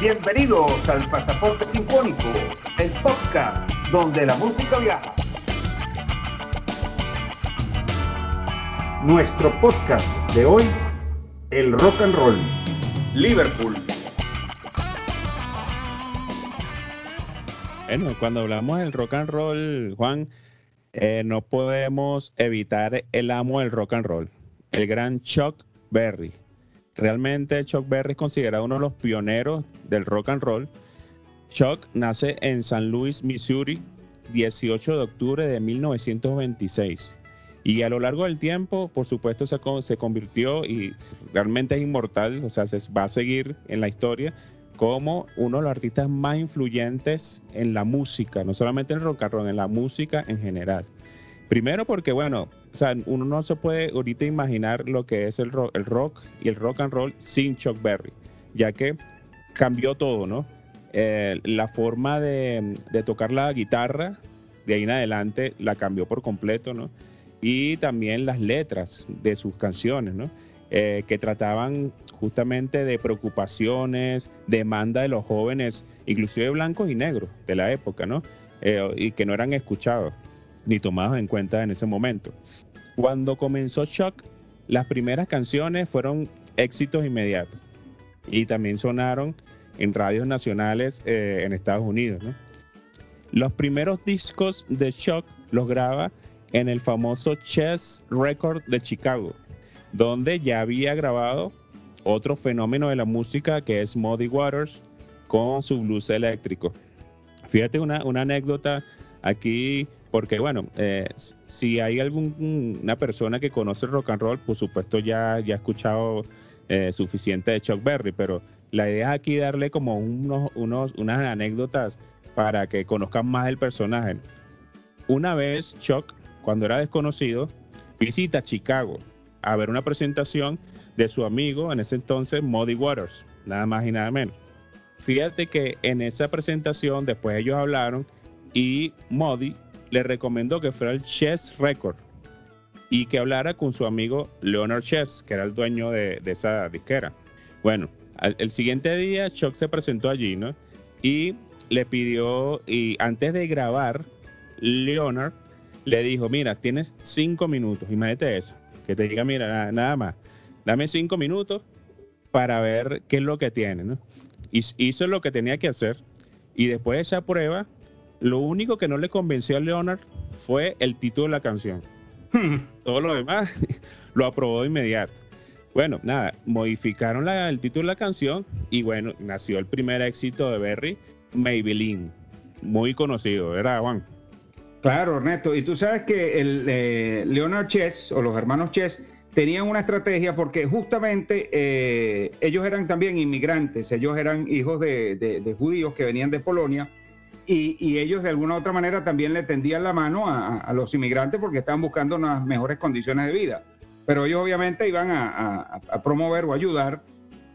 Bienvenidos al Pasaporte Sinfónico, el podcast donde la música viaja. Nuestro podcast de hoy, el rock and roll, Liverpool. Bueno, cuando hablamos del rock and roll, Juan, eh, no podemos evitar el amo del rock and roll, el gran Chuck Berry. Realmente Chuck Berry es considerado uno de los pioneros del rock and roll. Chuck nace en San Luis, Missouri, 18 de octubre de 1926. Y a lo largo del tiempo, por supuesto, se, convirtió y realmente es inmortal, o sea, se va a seguir en la historia como uno de los artistas más influyentes en la música, no solamente en el rock and roll, en la música en general. Primero porque, bueno, o sea, uno no se puede ahorita imaginar lo que es el rock, el rock y el rock and roll sin Chuck Berry, ya que cambió todo, ¿no? Eh, la forma de, tocar la guitarra de ahí en adelante la cambió por completo, ¿no? Y también las letras de sus canciones, ¿no? Eh, que trataban justamente de preocupaciones, demanda de los jóvenes, inclusive blancos y negros de la época, ¿no? Eh, y que no eran escuchados ni tomados en cuenta en ese momento. Cuando comenzó Shock, las primeras canciones fueron éxitos inmediatos y también sonaron en radios nacionales eh, en Estados Unidos. Los primeros discos de Shock los graba en el famoso Chess Record de Chicago, donde ya había grabado otro fenómeno de la música que es Muddy Waters con su blues eléctrico. Fíjate una, una anécdota aquí, porque bueno, eh, si hay alguna persona que conoce rock and roll, por supuesto ya, ya ha escuchado eh, suficiente de Chuck Berry, pero la idea es aquí darle como unos, unos, unas anécdotas para que conozcan más el personaje. Una vez Chuck, cuando era desconocido, visita Chicago a ver una presentación de su amigo en ese entonces, Muddy Waters, nada más y nada menos. Fíjate que en esa presentación, después ellos hablaron y Muddy le recomendó que fuera el Chess Record y que hablara con su amigo Leonard Chess, que era el dueño de, esa disquera. Bueno, el siguiente día Chuck se presentó allí, ¿no? Y le pidió, y antes de grabar, Leonard le dijo, mira, tienes cinco minutos, imagínate eso, que te diga, mira, nada, más, dame cinco minutos para ver qué es lo que tiene, ¿no? Hizo lo que tenía que hacer, y después de esa prueba, lo único que no le convenció a Leonard fue el título de la canción. Todo lo demás lo aprobó de inmediato. Bueno, nada, modificaron el título de la canción y bueno, nació el primer éxito de Berry, Maybelline. Muy conocido, ¿verdad, Juan? Claro, Ernesto. Y tú sabes que el eh, Leonard Chess o los hermanos Chess tenían una estrategia porque justamente eh, ellos eran también inmigrantes, ellos eran hijos de, de, judíos que venían de Polonia y, y, ellos de alguna u otra manera también le tendían la mano a, a los inmigrantes porque estaban buscando unas mejores condiciones de vida pero ellos obviamente iban a, promover o ayudar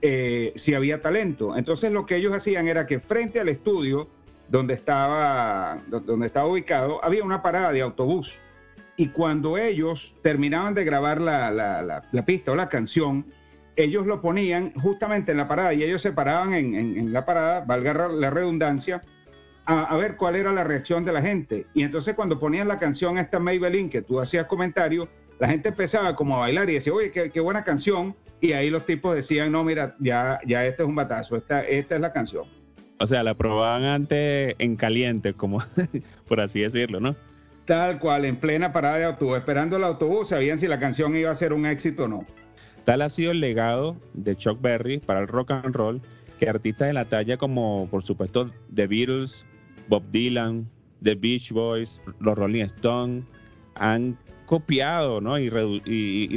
eh, si había talento. Entonces lo que ellos hacían era que frente al estudio donde estaba, donde estaba ubicado había una parada de autobús. Y cuando ellos terminaban de grabar la, pista o la canción, ellos lo ponían justamente en la parada y ellos se paraban en, la parada, valga la redundancia, a, a, ver cuál era la reacción de la gente. Y entonces cuando ponían la canción esta Maybelline, que tú hacías comentario, la gente empezaba como a bailar y decía, oye, qué, buena canción. Y ahí los tipos decían, no, mira, ya, ya este es un batazo, esta, esta es la canción. O sea, la probaban antes en caliente, como por así decirlo, ¿no? Tal cual, en plena parada de autobús, esperando el autobús, sabían si la canción iba a ser un éxito o no. Tal ha sido el legado de Chuck Berry para el rock and roll, que artistas de la talla como, por supuesto, The Beatles, Bob Dylan, The Beach Boys, los Rolling Stones, han copiado ¿no? y,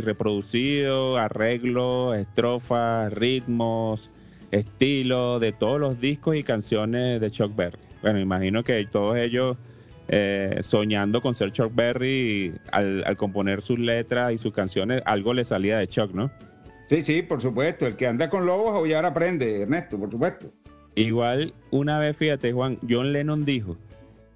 reproducido arreglos, estrofas, ritmos, estilo de todos los discos y canciones de Chuck Berry. Bueno, imagino que todos ellos eh, soñando con ser Chuck Berry, al, al, componer sus letras y sus canciones, algo le salía de Chuck, ¿no? Sí, sí, por supuesto. El que anda con lobos ya aprende, Ernesto, por supuesto. Igual, una vez, fíjate, Juan, John Lennon dijo,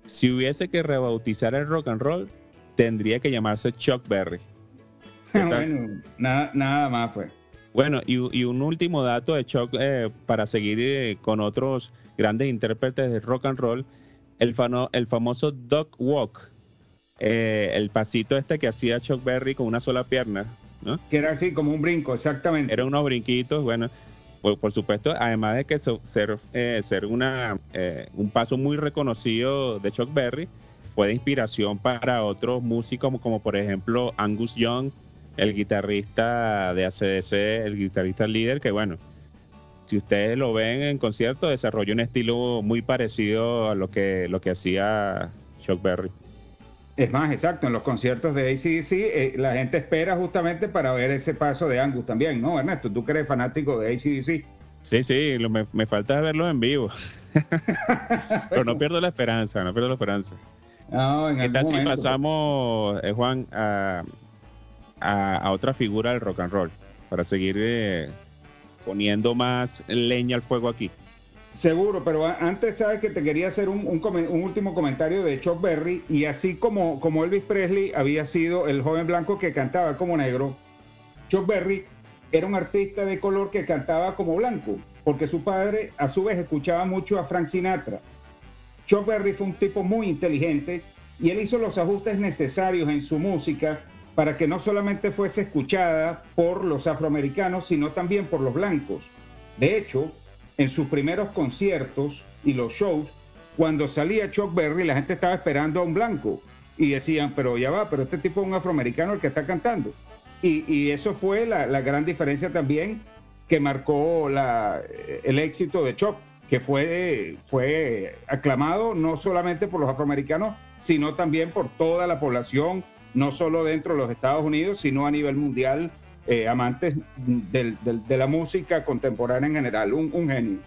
si hubiese que rebautizar el rock and roll, tendría que llamarse Chuck Berry. bueno, nada, nada más pues. Bueno, y, un último dato de Chuck eh, para seguir eh, con otros grandes intérpretes de rock and roll, el, el famoso Dog Walk, eh, el pasito este que hacía Chuck Berry con una sola pierna, ¿no? Que era así como un brinco, exactamente. Eran unos brinquitos, bueno, por, supuesto, además de que ser, ser una, un paso muy reconocido de Chuck Berry, fue de inspiración para otros músicos como, como por ejemplo Angus Young, el guitarrista de ACDC, el guitarrista líder, que bueno, si ustedes lo ven en concierto, desarrolla un estilo muy parecido a lo que, lo que hacía Chuck Berry. Es más, exacto, en los conciertos de ACDC eh, la gente espera justamente para ver ese paso de Angus también, ¿no, Ernesto? Tú que eres fanático de ACDC. Sí, sí, me, falta verlo en vivo. Pero no pierdo la esperanza, no pierdo la esperanza. No, ¿Qué tal si pasamos, eh, Juan, a, a, otra figura del rock and roll para seguir eh, poniendo más leña al fuego aquí. Seguro, pero antes sabes que te quería hacer un, último comentario de Chuck Berry y así como, Elvis Presley había sido el joven blanco que cantaba como negro, Chuck Berry era un artista de color que cantaba como blanco, porque su padre a su vez escuchaba mucho a Frank Sinatra. Chuck Berry fue un tipo muy inteligente y él hizo los ajustes necesarios en su música para que no solamente fuese escuchada por los afroamericanos, sino también por los blancos. De hecho, en sus primeros conciertos y los shows, cuando salía Chuck Berry, la gente estaba esperando a un blanco y decían, pero ya va, pero este tipo es un afroamericano el que está cantando. Y, eso fue la, gran diferencia también que marcó el éxito de Chuck, que fue, fue aclamado no solamente por los afroamericanos, sino también por toda la población no solo dentro de los Estados Unidos, sino a nivel mundial, eh, amantes de la música contemporánea en general, un, genio.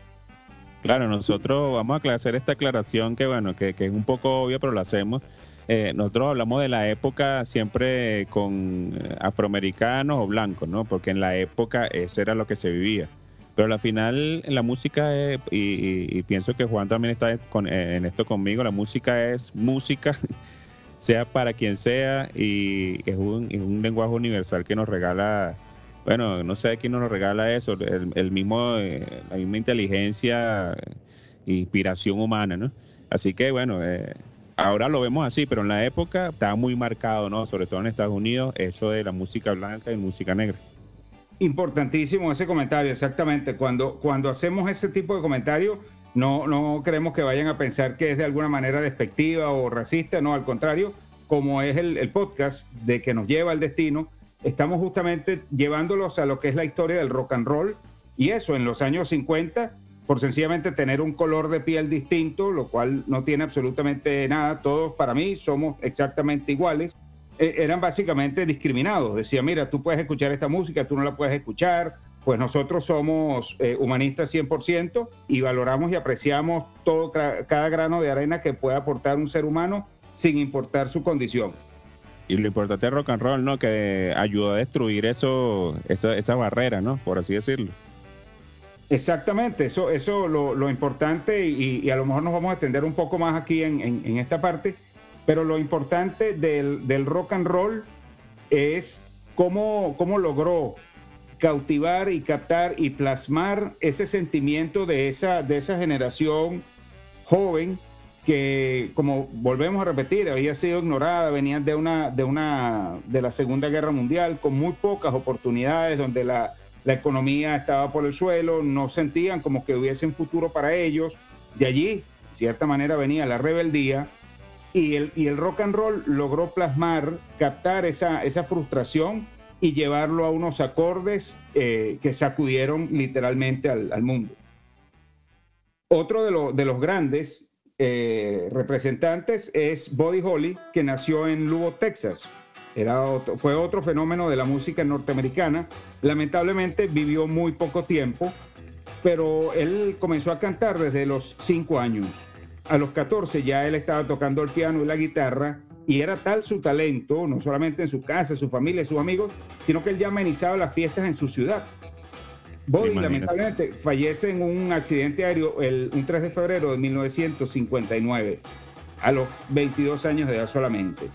Claro, nosotros vamos a hacer esta aclaración que, bueno, que, es un poco obvia, pero lo hacemos. Eh, nosotros hablamos de la época siempre con eh, afroamericanos o blancos, ¿no? Porque en la época eso era lo que se vivía. Pero al final la música, es, y, pienso que Juan también está en esto conmigo, la música es música sea para quien sea, y es un, lenguaje universal que nos regala, bueno, no sé quién nos regala eso, el, mismo, eh, la misma inteligencia, eh, inspiración humana, ¿no? Así que bueno, eh, ahora lo vemos así, pero en la época estaba muy marcado, ¿no? Sobre todo en Estados Unidos, eso de la música blanca y música negra. Importantísimo ese comentario, exactamente. Cuando, cuando hacemos ese tipo de comentario, no, no creemos que vayan a pensar que es de alguna manera despectiva o racista, no, al contrario, como es el, podcast de que nos lleva al destino, estamos justamente llevándolos a lo que es la historia del rock and roll y eso en los años 50 por sencillamente tener un color de piel distinto, lo cual no tiene absolutamente nada. Todos para mí somos exactamente iguales. E, eran básicamente discriminados. Decía, mira, tú puedes escuchar esta música, tú no la puedes escuchar, pues nosotros somos eh, humanistas 100% y valoramos y apreciamos todo cada grano de arena que pueda aportar un ser humano sin importar su condición. Y lo importante es rock and roll, ¿no? Que ayudó a destruir eso, esa barrera, ¿no? Por así decirlo. Exactamente, eso eso lo, lo importante y, a lo mejor nos vamos a extender un poco más aquí en, en, esta parte, pero lo importante del, del rock and roll es cómo, cómo logró cautivar y captar y plasmar ese sentimiento de esa, de esa generación joven que, como volvemos a repetir, había sido ignorada, venían de una, de una, de la Segunda Guerra Mundial con muy pocas oportunidades, donde la, la economía estaba por el suelo, no sentían como que hubiese un futuro para ellos. De allí, de cierta manera, venía la rebeldía y el, y el rock and roll logró plasmar, captar esa, esa frustración y llevarlo a unos acordes eh, que sacudieron literalmente al, mundo. Otro de, los grandes eh, representantes es Buddy Holly, que nació en Lubbock, Texas. Era fue otro fenómeno de la música norteamericana. Lamentablemente vivió muy poco tiempo, pero él comenzó a cantar desde los 5 años. A los 14 ya él estaba tocando el piano y la guitarra y era tal su talento, no solamente en su casa, su familia, sus amigos, sino que él ya amenizaba las fiestas en su ciudad. Bobby lamentablemente fallece en un accidente aéreo el, un 3 de febrero de 1959, a los 22 años de edad solamente.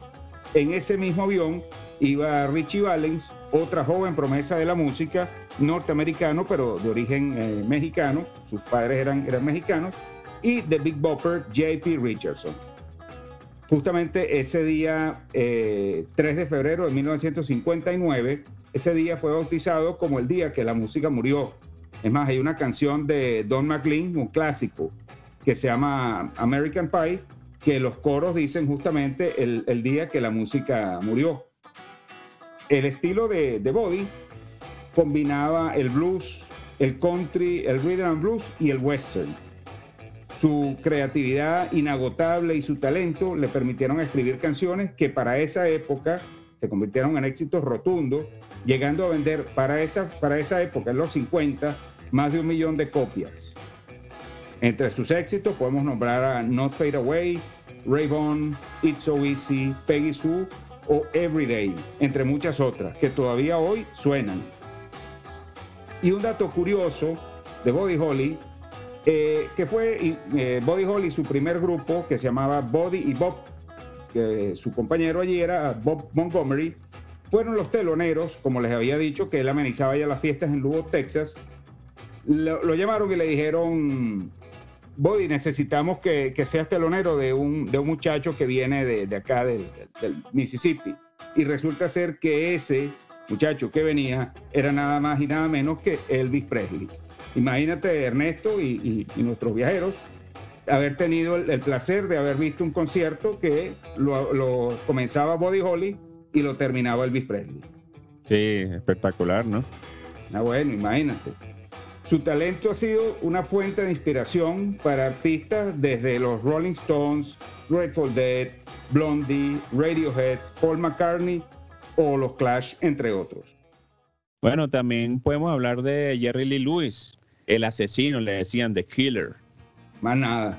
En ese mismo avión iba Richie Valens, otra joven promesa de la música, norteamericano, pero de origen eh, mexicano, sus padres eran, eran mexicanos, y The Big Bopper, JP Richardson. Justamente ese día, 3 eh, de febrero de 1959, ese día fue bautizado como el día que la música murió. Es más, hay una canción de Don McLean, un clásico, que se llama American Pie, que los coros dicen justamente el, día que la música murió. El estilo de, de Body combinaba el blues, el country, el rhythm and blues y el western. Su creatividad inagotable y su talento le permitieron escribir canciones que para esa época se convirtieron en éxitos rotundos, llegando a vender para esa, para esa época, en los 50, más de un millón de copias. Entre sus éxitos podemos nombrar a Not Fade Away, Rayvon, It's So Easy, Peggy Sue o Everyday, entre muchas otras, que todavía hoy suenan. Y un dato curioso de Body Holly, eh, que fue eh, Body su primer grupo, que se llamaba Body y Bob, que su compañero allí era Bob Montgomery, fueron los teloneros, como les había dicho, que él amenizaba ya las fiestas en Lugo, Texas. Lo, llamaron y le dijeron, Body, necesitamos que, que seas telonero de un, de un muchacho que viene de, acá, del, Mississippi. Y resulta ser que ese muchacho que venía era nada más y nada menos que Elvis Presley. Imagínate, Ernesto y, nuestros viajeros, haber tenido el, placer de haber visto un concierto que lo, lo comenzaba Body Holly y lo terminaba Elvis Presley. Sí, espectacular, ¿no? Ah, bueno, imagínate. Su talento ha sido una fuente de inspiración para artistas desde los Rolling Stones, Grateful Dead, Blondie, Radiohead, Paul McCartney o los Clash, entre otros. Bueno, también podemos hablar de Jerry Lee Lewis, el asesino, le decían The Killer. Más nada.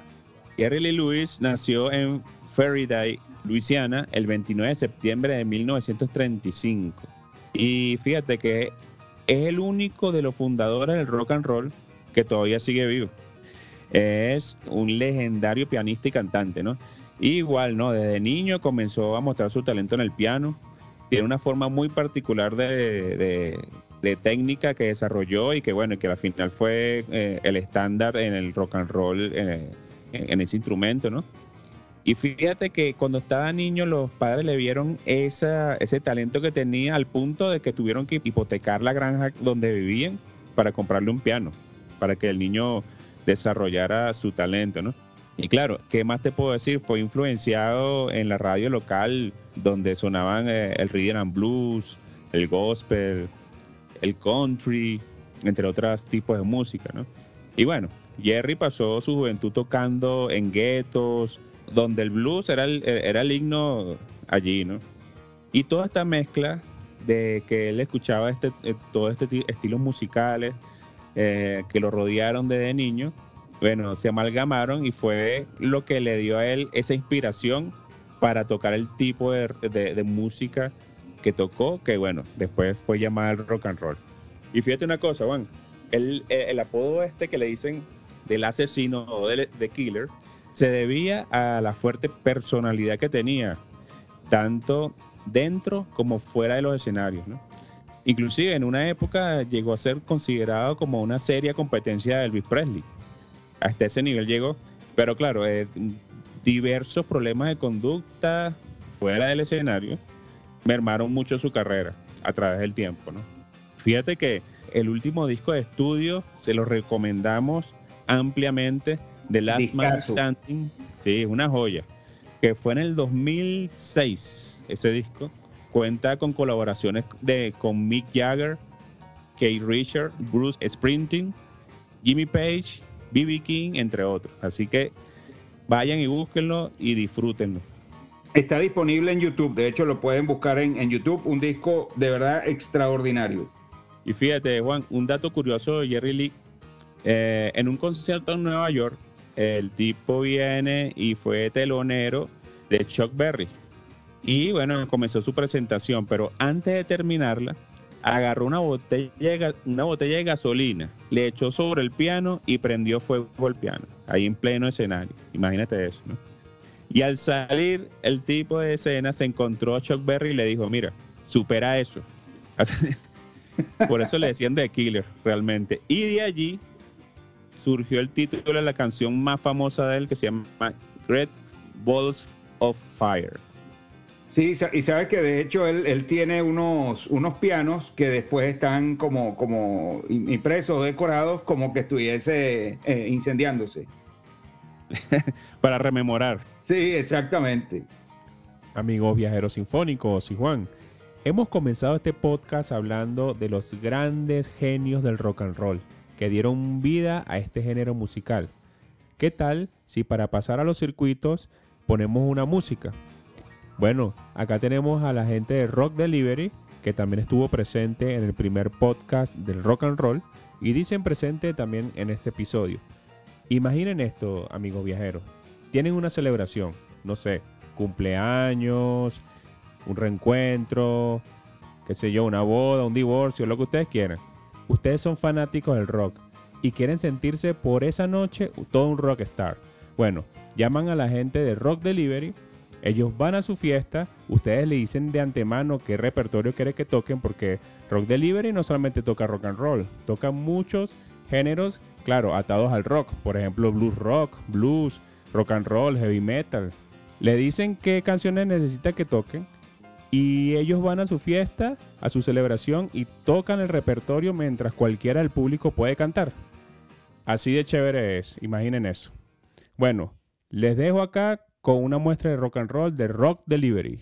Jerry Lee Lewis nació en Faraday, Luisiana, el 29 de septiembre de 1935. Y fíjate que es el único de los fundadores del rock and roll que todavía sigue vivo. Es un legendario pianista y cantante, ¿no? igual, ¿no? Desde niño comenzó a mostrar su talento en el piano. Tiene una forma muy particular de, técnica que desarrolló y que, bueno, que al final fue eh, el estándar en el rock and roll eh, en ese instrumento, ¿no? Y fíjate que cuando estaba niño los padres le vieron esa, ese talento que tenía al punto de que tuvieron que hipotecar la granja donde vivían para comprarle un piano, para que el niño desarrollara su talento, ¿no? Y claro, ¿qué más te puedo decir? Fue influenciado en la radio local donde sonaban eh, el rhythm and blues, el gospel, el country, entre otros tipos de música, ¿no? Y bueno, Jerry pasó su juventud tocando en guetos, donde el blues era el, era el himno allí, ¿no? Y toda esta mezcla de que él escuchaba este, eh, todo este estilos musicales eh, que lo rodearon desde niño, bueno, se amalgamaron y fue lo que le dio a él esa inspiración para tocar el tipo de, música que tocó, que bueno, después fue llamada el rock and roll. Y fíjate una cosa, Juan, el, el apodo este que le dicen del asesino o de, de killer, se debía a la fuerte personalidad que tenía, tanto dentro como fuera de los escenarios. Inclusive en una época llegó a ser considerado como una seria competencia de Elvis Presley. Hasta ese nivel llegó. Pero claro, eh, diversos problemas de conducta fuera del escenario mermaron mucho su carrera a través del tiempo. Fíjate que el último disco de estudio se lo recomendamos ampliamente The Last Man Standing, sí, una joya, que fue en el 2006 ese disco. Cuenta con colaboraciones de, con Mick Jagger, Kate Richard, Bruce Sprinting, Jimmy Page, B.B. King, entre otros. Así que vayan y búsquenlo y disfrútenlo. Está disponible en YouTube, de hecho lo pueden buscar en, YouTube, un disco de verdad extraordinario. Y fíjate, Juan, un dato curioso de Jerry Lee, eh, en un concierto en Nueva York, el tipo viene y fue telonero de Chuck Berry. Y bueno, comenzó su presentación, pero antes de terminarla, agarró una botella, una botella de gasolina, le echó sobre el piano y prendió fuego al piano, ahí en pleno escenario. Imagínate eso, ¿no? Y al salir el tipo de escena se encontró a Chuck Berry y le dijo, mira, supera eso. Por eso le decían The Killer, realmente. Y de allí surgió el título de la canción más famosa de él que se llama Great Balls of Fire. Sí, y sabes que de hecho él, tiene unos, unos pianos que después están como, como impresos, decorados, como que estuviese eh, incendiándose. Para rememorar. Sí, exactamente. Amigos viajeros sinfónicos y Juan, hemos comenzado este podcast hablando de los grandes genios del rock and roll que dieron vida a este género musical. ¿Qué tal si para pasar a los circuitos ponemos una música? Bueno, acá tenemos a la gente de Rock Delivery, que también estuvo presente en el primer podcast del rock and roll y dicen presente también en este episodio. Imaginen esto, amigos viajeros. Tienen una celebración, no sé, cumpleaños, un reencuentro, qué sé yo, una boda, un divorcio, lo que ustedes quieran. Ustedes son fanáticos del rock y quieren sentirse por esa noche todo un rockstar. Bueno, llaman a la gente de Rock Delivery ellos van a su fiesta, ustedes le dicen de antemano qué repertorio quiere que toquen, porque Rock Delivery no solamente toca rock and roll, toca muchos géneros, claro, atados al rock, por ejemplo, blues rock, blues, rock and roll, heavy metal. Le dicen qué canciones necesita que toquen y ellos van a su fiesta, a su celebración y tocan el repertorio mientras cualquiera del público puede cantar. Así de chévere es, imaginen eso. Bueno, les dejo acá con una muestra de rock and roll de Rock Delivery.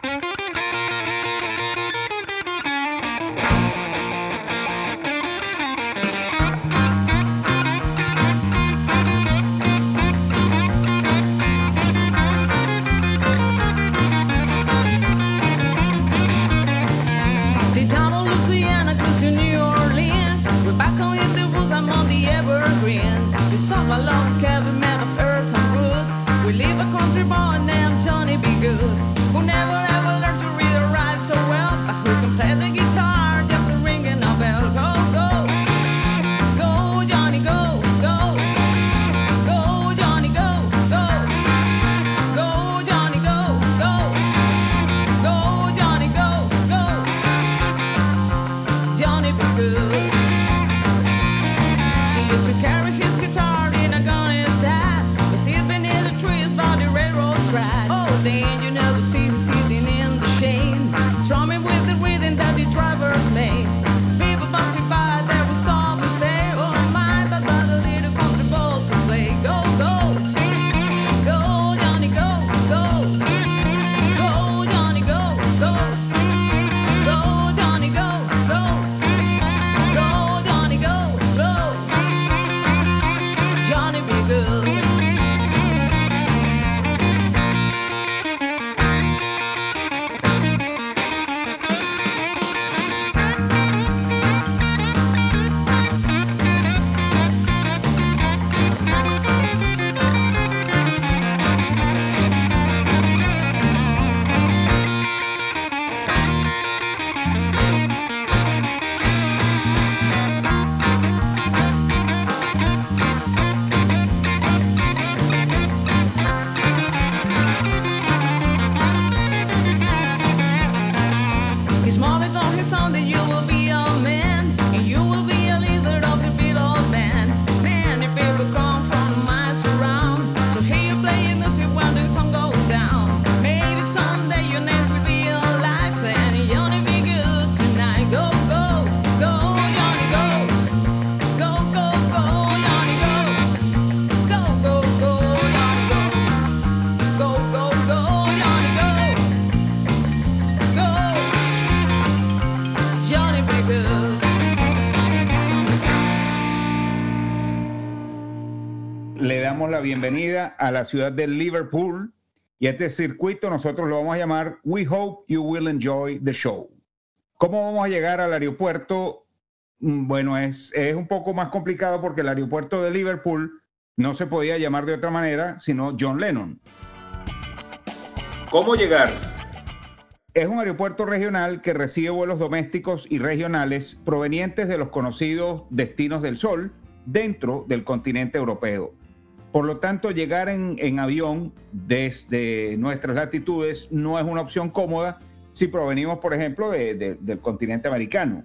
Bienvenida a la ciudad de Liverpool y este circuito nosotros lo vamos a llamar We Hope You Will Enjoy the Show. ¿Cómo vamos a llegar al aeropuerto? Mm, bueno, es, es un poco más complicado porque el aeropuerto de Liverpool no se podía llamar de otra manera sino John Lennon. ¿Cómo llegar? Es un aeropuerto regional que recibe vuelos domésticos y regionales provenientes de los conocidos destinos del Sol dentro del continente europeo. Por lo tanto, llegar en, avión desde nuestras latitudes no es una opción cómoda si provenimos, por ejemplo, del continente americano.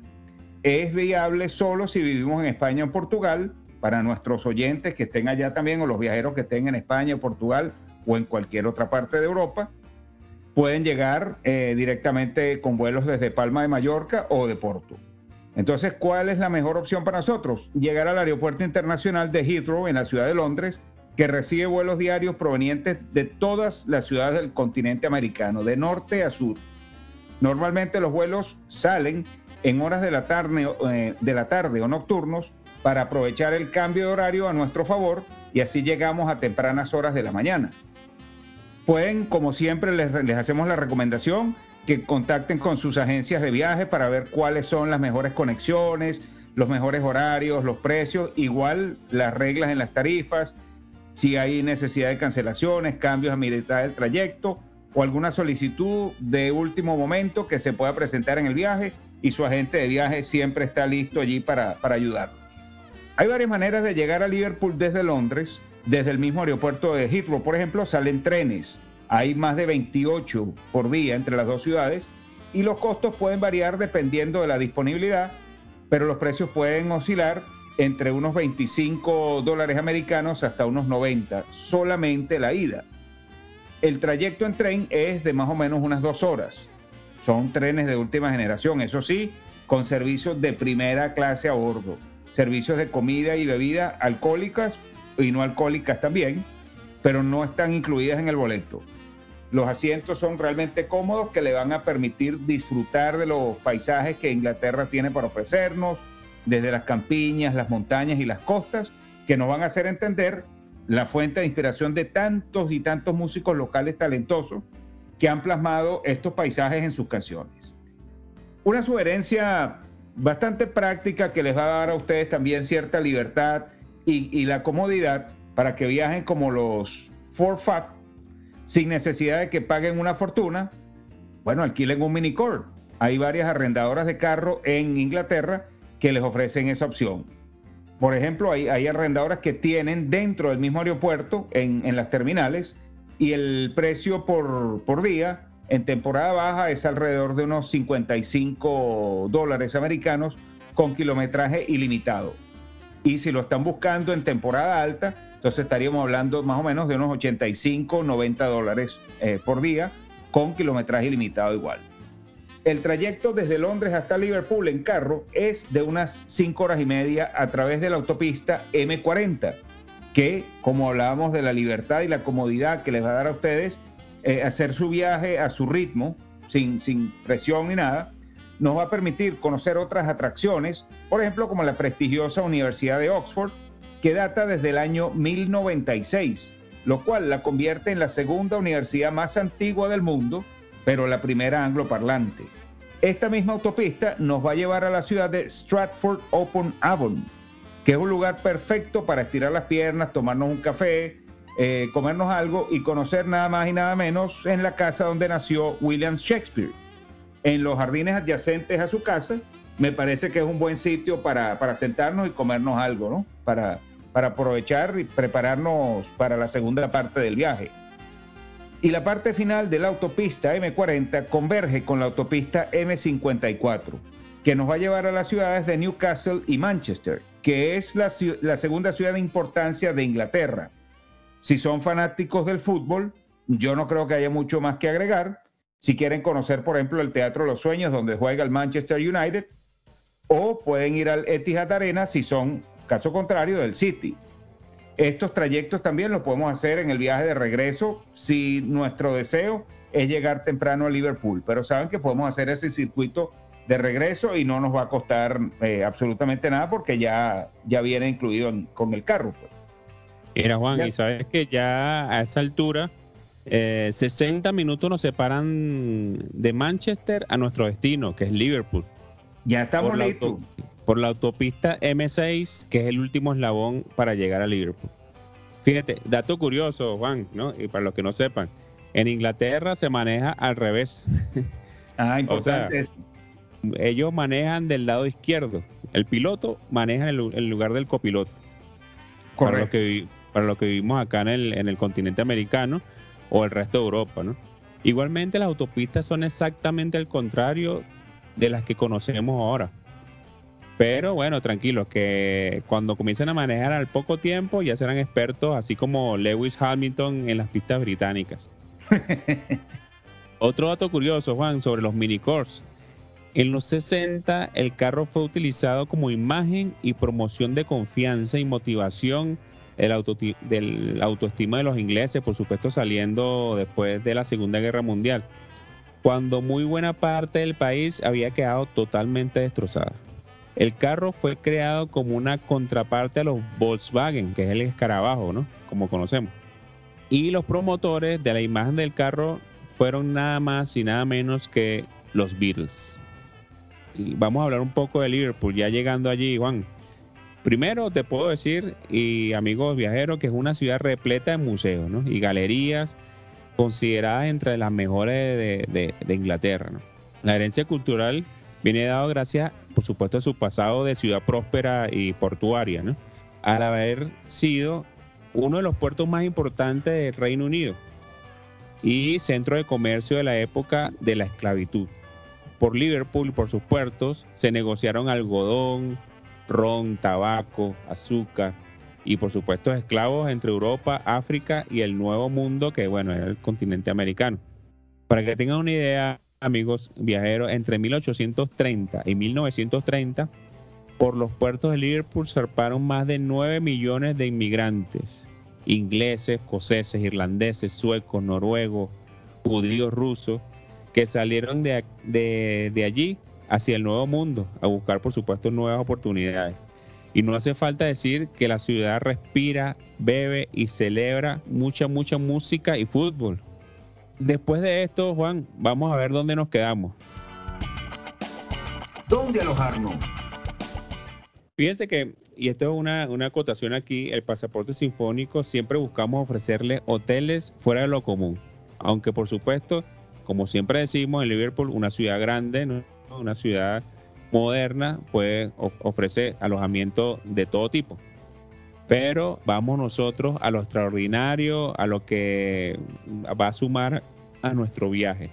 Es viable solo si vivimos en España o Portugal, para nuestros oyentes que estén allá también o los viajeros que estén en España, Portugal o en cualquier otra parte de Europa, pueden llegar eh, directamente con vuelos desde Palma de Mallorca o de Porto. Entonces, ¿cuál es la mejor opción para nosotros? Llegar al Aeropuerto Internacional de Heathrow en la ciudad de Londres, que recibe vuelos diarios provenientes de todas las ciudades del continente americano, de norte a sur. Normalmente los vuelos salen en horas de la tarde, eh, de la tarde o nocturnos para aprovechar el cambio de horario a nuestro favor y así llegamos a tempranas horas de la mañana. Pueden, como siempre, les, les hacemos la recomendación que contacten con sus agencias de viaje para ver cuáles son las mejores conexiones, los mejores horarios, los precios, igual las reglas en las tarifas, si hay necesidad de cancelaciones, cambios a mitad del trayecto o alguna solicitud de último momento que se pueda presentar en el viaje y su agente de viaje siempre está listo allí para, para. Hay varias maneras de llegar a Liverpool desde Londres, desde el mismo aeropuerto de Heathrow, por ejemplo, salen trenes hay más de 28 por día entre las dos ciudades y los costos pueden variar dependiendo de la disponibilidad, pero los precios pueden oscilar entre unos 25 dólares americanos hasta unos 90, solamente la ida. El trayecto en tren es de más o menos unas dos horas. Son trenes de última generación, eso sí, con servicios de primera clase a bordo, servicios de comida y bebida alcohólicas y no alcohólicas también, pero no están incluidas en el boleto. Los asientos son realmente cómodos que le van a permitir disfrutar de los paisajes que Inglaterra tiene para ofrecernos, desde las campiñas, las montañas y las costas, que nos van a hacer entender la fuente de inspiración de tantos y tantos músicos locales talentosos que han plasmado estos paisajes en sus canciones. Una sugerencia bastante práctica que les va a dar a ustedes también cierta libertad y, la comodidad para que viajen como los Four Fat sin necesidad de que paguen una fortuna, bueno, alquilen un minicord. Hay varias arrendadoras de carro en Inglaterra que les ofrecen esa opción. Por ejemplo, hay, hay arrendadoras que tienen dentro del mismo aeropuerto, en, las terminales, y el precio por, por día en temporada baja es alrededor de unos 55 dólares americanos con kilometraje ilimitado. Y si lo están buscando en temporada alta, entonces estaríamos hablando más o menos de unos 85, 90 dólares eh, por día con kilometraje ilimitado igual. El trayecto desde Londres hasta Liverpool en carro es de unas 5 horas y media a través de la autopista M40, que como hablábamos de la libertad y la comodidad que les va a dar a ustedes, eh, hacer su viaje a su ritmo, sin, sin presión ni nada, nos va a permitir conocer otras atracciones, por ejemplo como la prestigiosa Universidad de Oxford, que data desde el año 1096, lo cual la convierte en la segunda universidad más antigua del mundo, pero la primera angloparlante. Esta misma autopista nos va a llevar a la ciudad de Stratford upon Avon, que es un lugar perfecto para estirar las piernas, tomarnos un café, eh, comernos algo y conocer nada más y nada menos en la casa donde nació William Shakespeare. En los jardines adyacentes a su casa, me parece que es un buen sitio para, para sentarnos y comernos algo, ¿no? Para, para aprovechar y prepararnos para la segunda parte del viaje. Y la parte final de la autopista M40 converge con la autopista M54, que nos va a llevar a las ciudades de Newcastle y Manchester, que es la, segunda ciudad de importancia de Inglaterra. Si son fanáticos del fútbol, yo no creo que haya mucho más que agregar. Si quieren conocer, por ejemplo, el Teatro los Sueños, donde juega el Manchester United, o pueden ir al Etihad Arena si son Caso contrario del City. Estos trayectos también los podemos hacer en el viaje de regreso si nuestro deseo es llegar temprano a Liverpool, pero saben que podemos hacer ese circuito de regreso y no nos va a costar eh, absolutamente nada porque ya, ya viene incluido con el carro. Pues. Mira Juan, y sabes que ya a esa altura 60 eh, minutos nos separan de Manchester a nuestro destino, que es Liverpool. Ya estamos listos por la autopista M6, que es el último eslabón para llegar a Liverpool. Fíjate, dato curioso, Juan, ¿no? Y para los que no sepan, en Inglaterra se maneja al revés. Ah, importante. o sea, ellos manejan del lado izquierdo. El piloto maneja en el lugar del copiloto. Para lo, que, para lo que vivimos acá en el, en el continente americano o el resto de Europa, ¿no? Igualmente las autopistas son exactamente el contrario de las que conocemos ahora. Pero bueno, tranquilos, que cuando comiencen a manejar al poco tiempo ya serán expertos, así como Lewis Hamilton en las pistas británicas. Otro dato curioso, Juan, sobre los minicores. En los 60 el carro fue utilizado como imagen y promoción de confianza y motivación del, autoestima de los ingleses, por supuesto saliendo después de la Segunda Guerra Mundial, cuando muy buena parte del país había quedado totalmente destrozada. El carro fue creado como una contraparte a los Volkswagen, que es el escarabajo, ¿no? Como conocemos. Y los promotores de la imagen del carro fueron nada más y nada menos que los Beatles. Y vamos a hablar un poco de Liverpool, ya llegando allí, Juan. Primero te puedo decir, y amigos viajeros, que es una ciudad repleta de museos ¿no? y galerías consideradas entre las mejores de, Inglaterra. La herencia cultural viene dado gracias, por supuesto, su pasado de ciudad próspera y portuaria, al haber sido uno de los puertos más importantes del Reino Unido y centro de comercio de la época de la esclavitud. Por Liverpool y por sus puertos se negociaron algodón, ron, tabaco, azúcar y por supuesto esclavos entre Europa, África y el Nuevo Mundo, que bueno, era el continente americano. Para que tengan una idea, amigos viajeros, entre 1830 y 1930, por los puertos de Liverpool zarparon más de 9 millones de inmigrantes, ingleses, escoceses, irlandeses, suecos, noruegos, judíos, rusos, que salieron de, de allí hacia el nuevo mundo, a buscar por supuesto nuevas oportunidades. Y no hace falta decir que la ciudad respira, bebe y celebra mucha, mucha música y fútbol. Después de esto, Juan, vamos a ver dónde nos quedamos. ¿Dónde alojarnos? Fíjense que, y esto es una, una acotación aquí, el pasaporte sinfónico siempre buscamos ofrecerle hoteles fuera de lo común. Aunque por supuesto, como siempre decimos, en Liverpool, una ciudad grande, ¿no? una ciudad moderna puede ofrecer alojamiento de todo tipo. Pero vamos nosotros a lo extraordinario, a lo que va a sumar a nuestro viaje.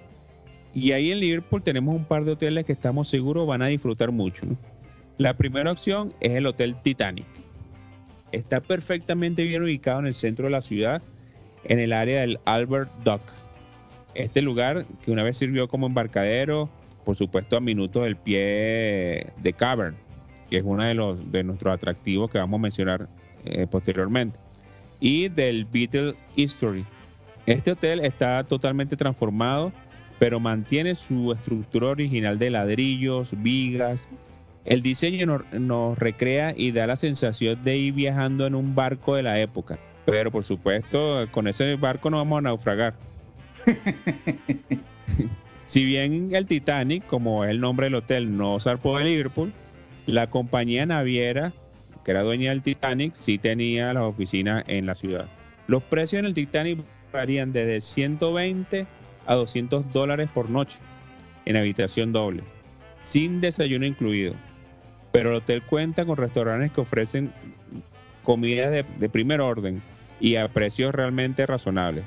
Y ahí en Liverpool tenemos un par de hoteles que estamos seguros van a disfrutar mucho. La primera opción es el Hotel Titanic. Está perfectamente bien ubicado en el centro de la ciudad, en el área del Albert Dock. Este lugar que una vez sirvió como embarcadero, por supuesto a minutos del pie de Cavern, que es uno de, los, de nuestros atractivos que vamos a mencionar eh, posteriormente, y del Beatle History. Este hotel está totalmente transformado, pero mantiene su estructura original de ladrillos, vigas. El diseño nos recrea y da la sensación de ir viajando en un barco de la época. Pero por supuesto, con ese barco no vamos a naufragar. Si bien el Titanic, como es el nombre del hotel, no zarpó de Liverpool, la compañía naviera, que era dueña del Titanic, sí tenía las oficinas en la ciudad. Los precios en el Titanic varían desde 120 a 200 dólares por noche en habitación doble, sin desayuno incluido. Pero el hotel cuenta con restaurantes que ofrecen comidas de, primer orden y a precios realmente razonables.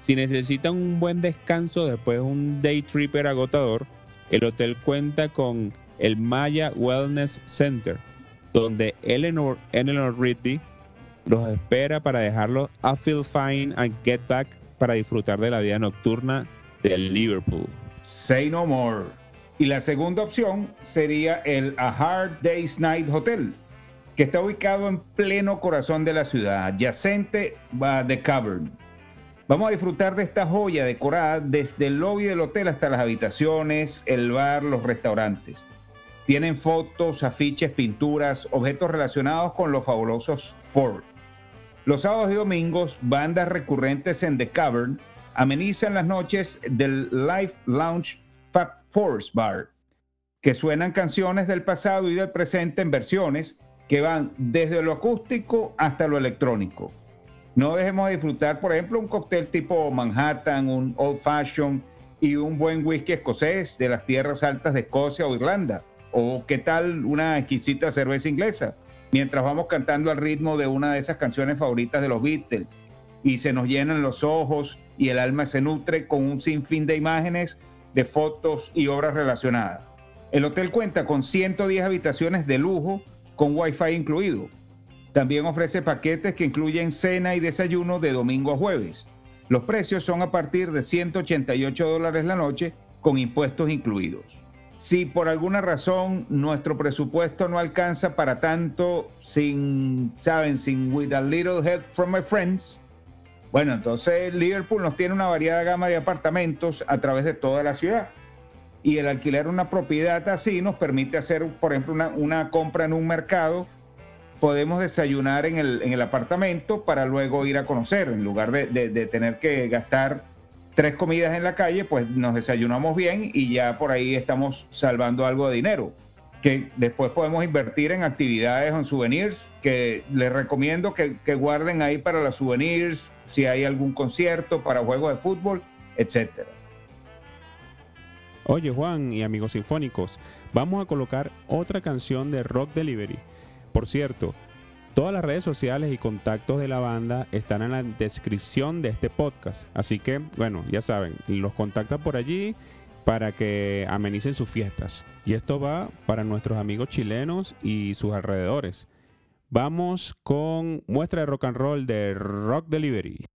Si necesitan un buen descanso después de un day tripper agotador, el hotel cuenta con el Maya Wellness Center, donde Eleanor, Eleanor Rigby los espera para dejarlos a feel fine and get back para disfrutar de la vida nocturna de Liverpool. Say no more. Y la segunda opción sería el A Hard Day's Night Hotel, que está ubicado en pleno corazón de la ciudad, adyacente a The Cavern. Vamos a disfrutar de esta joya decorada desde el lobby del hotel hasta las habitaciones, el bar, los restaurantes. Tienen fotos, afiches, pinturas, objetos relacionados con los fabulosos Ford. Los sábados y domingos, bandas recurrentes en The Cavern amenizan las noches del Live Lounge Fab Force Bar, que suenan canciones del pasado y del presente en versiones que van desde lo acústico hasta lo electrónico. No dejemos de disfrutar, por ejemplo, un cóctel tipo Manhattan, un Old Fashion y un buen whisky escocés de las tierras altas de Escocia o Irlanda. O qué tal una exquisita cerveza inglesa, mientras vamos cantando al ritmo de una de esas canciones favoritas de los Beatles y se nos llenan los ojos y el alma se nutre con un sinfín de imágenes, de fotos y obras relacionadas. El hotel cuenta con 110 habitaciones de lujo con Wi-Fi incluido. También ofrece paquetes que incluyen cena y desayuno de domingo a jueves. Los precios son a partir de 188 dólares la noche con impuestos incluidos. Si por alguna razón nuestro presupuesto no alcanza para tanto sin, saben, sin with a little help from my friends, bueno, entonces Liverpool nos tiene una variada gama de apartamentos a través de toda la ciudad. Y el alquilar una propiedad así nos permite hacer, por ejemplo, una, compra en un mercado. Podemos desayunar en el, apartamento para luego ir a conocer, en lugar de, de tener que gastar tres comidas en la calle, pues nos desayunamos bien y ya por ahí estamos salvando algo de dinero que después podemos invertir en actividades o en souvenirs, que les recomiendo que, guarden ahí para los souvenirs, si hay algún concierto, para juegos de fútbol, etcétera. Oye Juan y amigos sinfónicos, vamos a colocar otra canción de Rock Delivery. Por cierto, todas las redes sociales y contactos de la banda están en la descripción de este podcast. Así que, bueno, ya saben, los contactan por allí para que amenicen sus fiestas. Y esto va para nuestros amigos chilenos y sus alrededores. Vamos con muestra de rock and roll de Rock Delivery.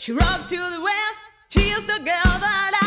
She rocked to the west. She's the girl that I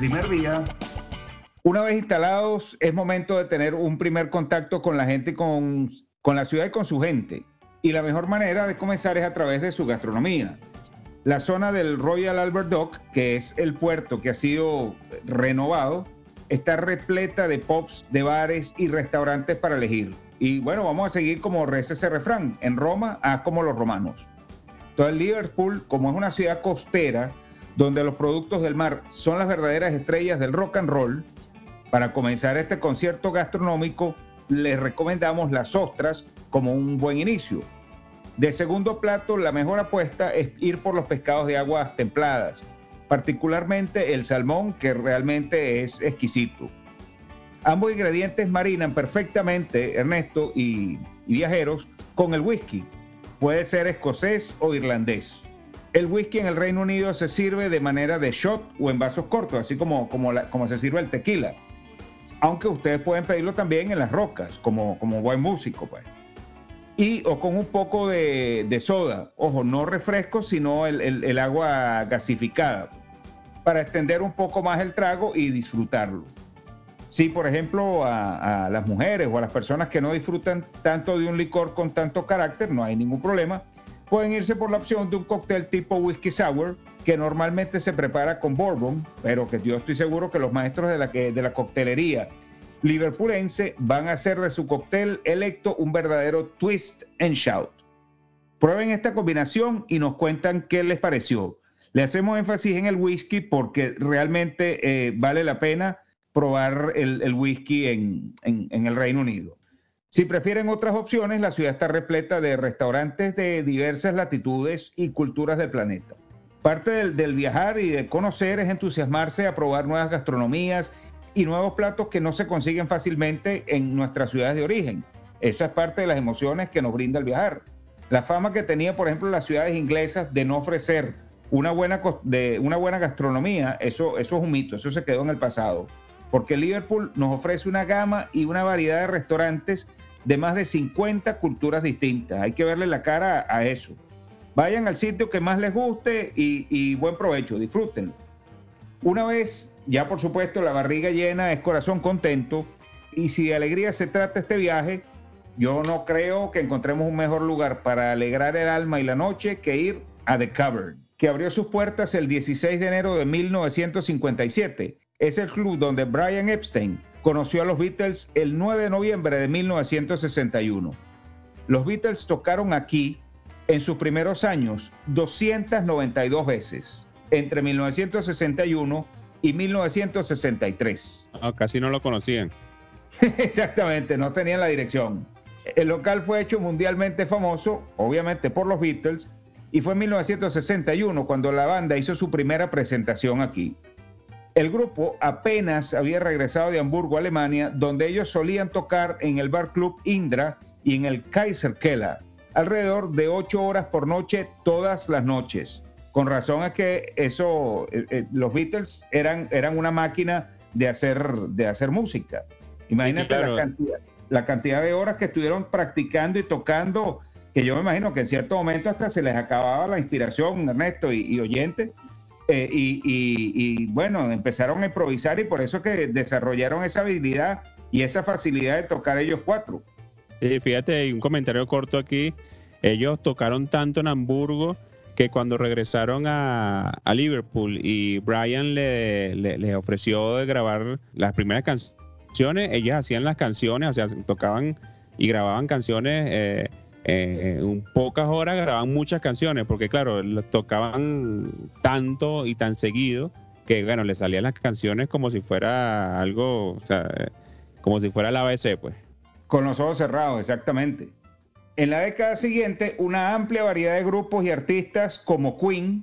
primer día. Una vez instalados, es momento de tener un primer contacto con la gente, con, con la ciudad y con su gente. Y la mejor manera de comenzar es a través de su gastronomía. La zona del Royal Albert Dock, que es el puerto que ha sido renovado, está repleta de pubs, de bares y restaurantes para elegir. Y bueno, vamos a seguir como reza ese refrán, en Roma, haz como los romanos. El Liverpool, como es una ciudad costera, donde los productos del mar son las verdaderas estrellas del rock and roll, para comenzar este concierto gastronómico les recomendamos las ostras como un buen inicio. De segundo plato, la mejor apuesta es ir por los pescados de aguas templadas, particularmente el salmón, que realmente es exquisito. Ambos ingredientes marinan perfectamente, Ernesto y, y viajeros, con el whisky. Puede ser escocés o irlandés. El whisky en el Reino Unido se sirve de manera de shot o en vasos cortos, así como, como, como se sirve el tequila. Aunque ustedes pueden pedirlo también en las rocas, como, como buen músico, pues. Y o con un poco de, soda, ojo, no refresco, sino el, el agua gasificada, para extender un poco más el trago y disfrutarlo. Si, por ejemplo, a, las mujeres o a las personas que no disfrutan tanto de un licor con tanto carácter, no hay ningún problema, pueden irse por la opción de un cóctel tipo whisky sour, que normalmente se prepara con bourbon, pero que yo estoy seguro que los maestros de la, de la coctelería liverpoolense van a hacer de su cóctel electo un verdadero twist and shout. Prueben esta combinación y nos cuentan qué les pareció. Le hacemos énfasis en el whisky porque realmente eh, vale la pena probar el, whisky en, el Reino Unido. Si prefieren otras opciones, la ciudad está repleta de restaurantes de diversas latitudes y culturas del planeta. Parte del, viajar y de conocer es entusiasmarse a probar nuevas gastronomías y nuevos platos que no se consiguen fácilmente en nuestras ciudades de origen. Esa es parte de las emociones que nos brinda el viajar. La fama que tenía, por ejemplo, las ciudades inglesas de no ofrecer una buena, de, una buena gastronomía, eso, eso es un mito, eso se quedó en el pasado porque Liverpool nos ofrece una gama y una variedad de restaurantes de más de 50 culturas distintas. Hay que verle la cara a eso. Vayan al sitio que más les guste y, buen provecho, disfrútenlo. Una vez, ya por supuesto, la barriga llena es corazón contento y si de alegría se trata este viaje, yo no creo que encontremos un mejor lugar para alegrar el alma y la noche que ir a The Cavern, que abrió sus puertas el 16 de enero de 1957 es el club donde Brian Epstein conoció a los Beatles el 9 de noviembre de 1961. Los Beatles tocaron aquí en sus primeros años 292 veces, entre 1961 y 1963. Ah, casi no lo conocían. Exactamente, no tenían la dirección. El local fue hecho mundialmente famoso, obviamente por los Beatles, y fue en 1961 cuando la banda hizo su primera presentación aquí. El grupo apenas había regresado de Hamburgo, Alemania, donde ellos solían tocar en el bar club Indra y en el Kaiser Keller, alrededor de ocho horas por noche todas las noches. Con razón a que eso, eh, eh, los Beatles eran, eran una máquina de hacer, de hacer música. Imagínate la, cantidad, la cantidad de horas que estuvieron practicando y tocando, que yo me imagino que en cierto momento hasta se les acababa la inspiración, Ernesto y, y oyentes, eh, y, bueno, empezaron a improvisar y por eso que desarrollaron esa habilidad y esa facilidad de tocar ellos cuatro. fíjate, hay un comentario corto aquí. Ellos tocaron tanto en Hamburgo que cuando regresaron a, Liverpool y Brian le, les ofreció de grabar las primeras canciones, ellos hacían las canciones, o sea, tocaban y grababan canciones eh, eh, en pocas horas grababan muchas canciones, porque claro, tocaban tanto y tan seguido que bueno, le salían las canciones como si fuera algo, o sea, como si fuera la ABC, pues. Con los ojos cerrados, exactamente. En la década siguiente, una amplia variedad de grupos y artistas como Queen,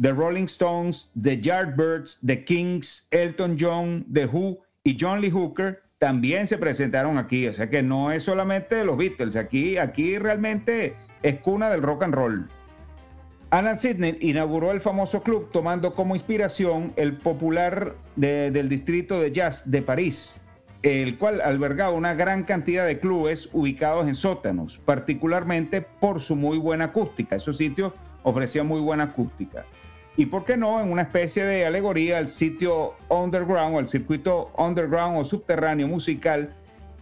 The Rolling Stones, The Yardbirds, The Kings, Elton John, The Who y John Lee Hooker también se presentaron aquí. O sea que no es solamente los Beatles, aquí, aquí realmente es cuna del rock and roll. Alan Sidney inauguró el famoso club tomando como inspiración el popular del distrito de jazz de París, el cual albergaba una gran cantidad de clubes ubicados en sótanos, particularmente por su muy buena acústica. Esos sitios ofrecían muy buena acústica y por qué no en una especie de alegoría al sitio underground o al circuito underground o subterráneo musical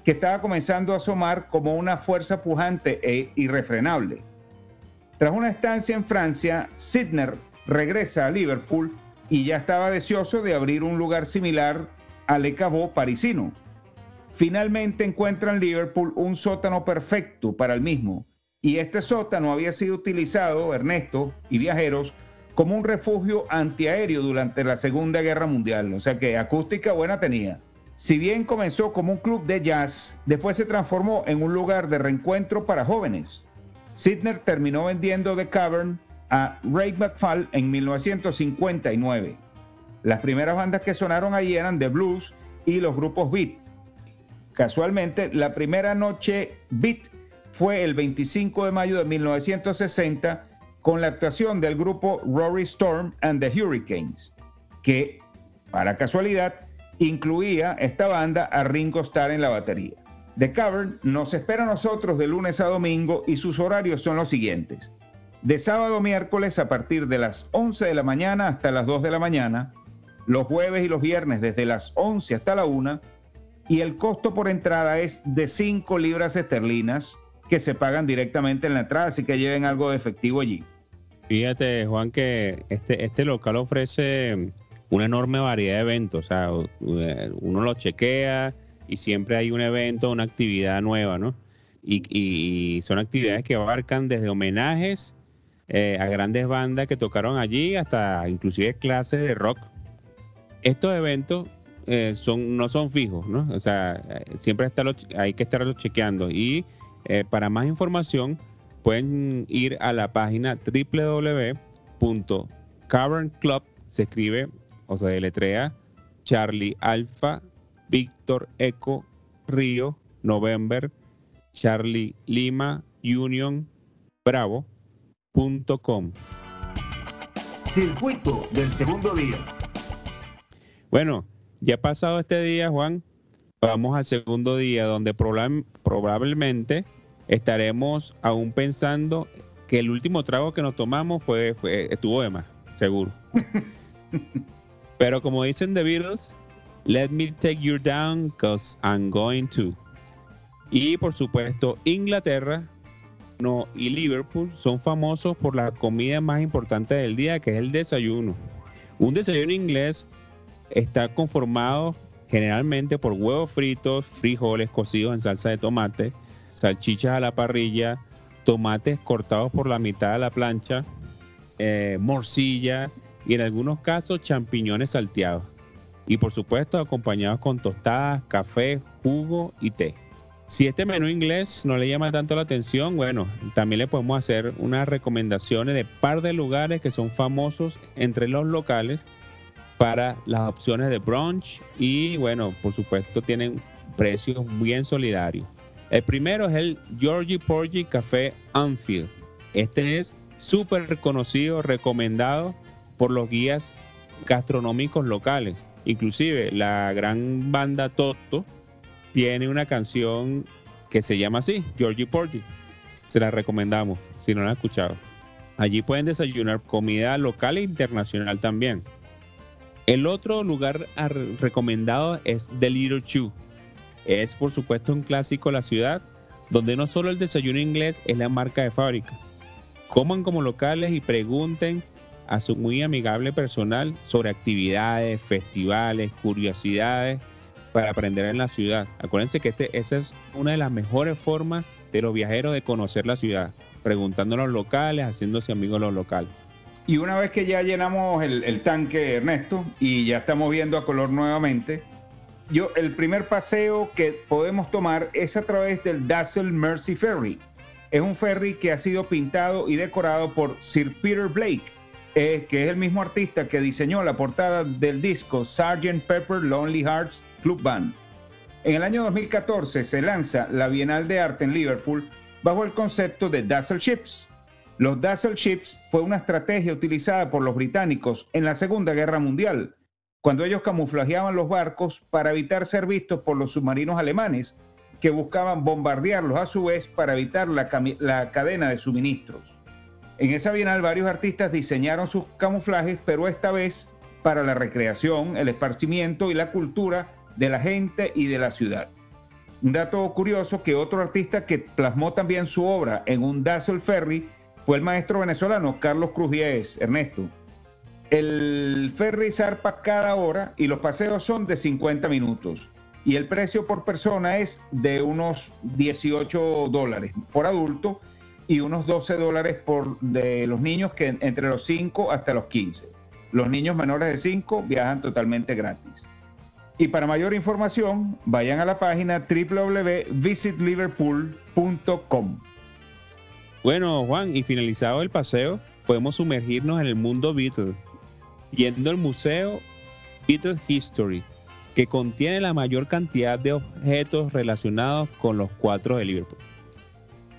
que estaba comenzando a asomar como una fuerza pujante e irrefrenable. Tras una estancia en Francia, Sidner regresa a Liverpool y ya estaba deseoso de abrir un lugar similar al Le parisino. Finalmente encuentra en Liverpool un sótano perfecto para el mismo, y este sótano había sido utilizado, Ernesto y viajeros, como un refugio antiaéreo durante la Segunda Guerra Mundial, o sea que acústica buena tenía. Si bien comenzó como un club de jazz, después se transformó en un lugar de reencuentro para jóvenes. Sidner terminó vendiendo The Cavern a Ray McFall en 1959. Las primeras bandas que sonaron allí eran The Blues y los grupos Beat. Casualmente, la primera noche Beat fue el 25 de mayo de 1960 con la actuación del grupo Rory Storm and the Hurricanes, que, para casualidad, incluía esta banda a Ringo Starr en la batería. The Cavern nos espera a nosotros de lunes a domingo y sus horarios son los siguientes. De sábado a miércoles a partir de las 11 de la mañana hasta las 2 de la mañana, los jueves y los viernes desde las 11 hasta la 1 y el costo por entrada es de 5 libras esterlinas que se pagan directamente en la entrada, así que lleven algo de efectivo allí. Fíjate, Juan, que este, este local ofrece una enorme variedad de eventos, o sea, uno lo chequea y siempre hay un evento, una actividad nueva, ¿no? Y, son actividades que abarcan desde homenajes eh, a grandes bandas que tocaron allí hasta inclusive clases de rock. Estos eventos eh, son, no son fijos, ¿no? O sea, siempre hay que estarlos chequeando. Y eh, para más información pueden ir a la página www.cavernclub, se escribe o sea, deletrea Charlie Alpha Víctor Eco Río November Charlie Lima Union Bravo.com. Circuito del segundo día. Bueno, ya pasado este día, Juan, vamos al segundo día donde probablemente estaremos aún pensando que el último trago que nos tomamos fue, fue estuvo de más, seguro. Pero como dicen The Beatles, let me take you down because I'm going to. Y por supuesto, Inglaterra no, y Liverpool son famosos por la comida más importante del día, que es el desayuno. Un desayuno inglés está conformado generalmente por huevos fritos, frijoles cocidos en salsa de tomate, salchichas a la parrilla, tomates cortados por la mitad de la plancha, eh, morcilla, y en algunos casos champiñones salteados. Y por supuesto acompañados con tostadas, café, jugo y té. Si este menú inglés no le llama tanto la atención, bueno, también le podemos hacer unas recomendaciones de par de lugares que son famosos entre los locales para las opciones de brunch y bueno, por supuesto tienen precios bien solidarios. El primero es el Georgie Porgy Café Anfield. Este es súper reconocido, recomendado por los guías gastronómicos locales. Inclusive la gran banda Toto tiene una canción que se llama así, Georgie Porgy. Se la recomendamos, si no la han escuchado. Allí pueden desayunar comida local e internacional también. El otro lugar recomendado es The Little Chew. Es por supuesto un clásico la ciudad, donde no solo el desayuno inglés es la marca de fábrica. Coman como locales y pregunten a su muy amigable personal sobre actividades, festivales, curiosidades para aprender en la ciudad. Acuérdense que este, esa es una de las mejores formas de los viajeros de conocer la ciudad, preguntando a los locales, haciéndose amigos de los locales. Y una vez que ya llenamos el, tanque, Ernesto, y ya estamos viendo a color nuevamente, yo el primer paseo que podemos tomar es a través del Dazzle Mercy Ferry. Es un ferry que ha sido pintado y decorado por Sir Peter Blake, que es el mismo artista que diseñó la portada del disco Sgt. Pepper Lonely Hearts Club Band. En el año 2014 se lanza la Bienal de Arte en Liverpool bajo el concepto de Dazzle Ships. Los Dazzle Ships fue una estrategia utilizada por los británicos en la Segunda Guerra Mundial, cuando ellos camuflajeaban los barcos para evitar ser vistos por los submarinos alemanes, que buscaban bombardearlos a su vez para evitar la, cadena de suministros. En esa bienal varios artistas diseñaron sus camuflajes, pero esta vez para la recreación, el esparcimiento y la cultura de la gente y de la ciudad. Un dato curioso que otro artista que plasmó también su obra en un Dazzle Ferry fue el maestro venezolano Carlos Cruz Ernesto. El ferry zarpa cada hora y los paseos son de 50 minutos y el precio por persona es de unos 18 dólares por adulto y unos 12 dólares por de los niños que entre los 5 hasta los 15. Los niños menores de 5 viajan totalmente gratis. Y para mayor información, vayan a la página www.visitliverpool.com. Bueno, Juan, y finalizado el paseo, podemos sumergirnos en el mundo Beatles, yendo al museo Beatles History, que contiene la mayor cantidad de objetos relacionados con los cuatro de Liverpool.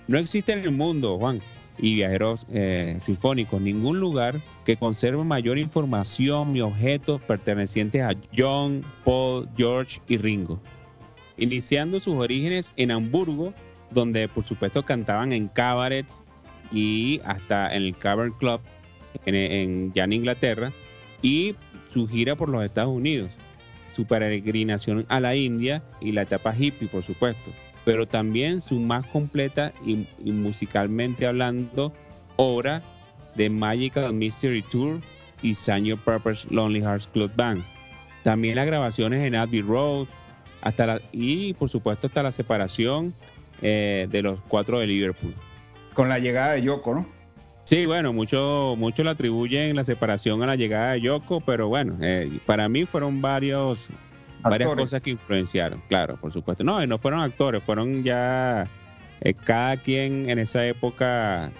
No existe en el mundo, Juan, y viajeros eh, sinfónicos, ningún lugar que conserve mayor información y objetos pertenecientes a John, Paul, George y Ringo. Iniciando sus orígenes en Hamburgo, donde por supuesto cantaban en cabarets y hasta en el Cavern Club en, ya en Inglaterra, y su gira por los Estados Unidos, su peregrinación a la India y la etapa hippie, por supuesto pero también su más completa y, musicalmente hablando obra de Magical Mystery Tour y Senior Purpose Lonely Hearts Club Band. También las grabaciones en Abbey Road hasta la, y por supuesto hasta la separación eh, de los cuatro de Liverpool. Con la llegada de Yoko, ¿no? Sí, bueno, muchos mucho le atribuyen la separación a la llegada de Yoko, pero bueno, eh, para mí fueron varios varias cosas que influenciaron, claro, por supuesto. No, y no fueron actores, fueron ya eh, cada quien en esa época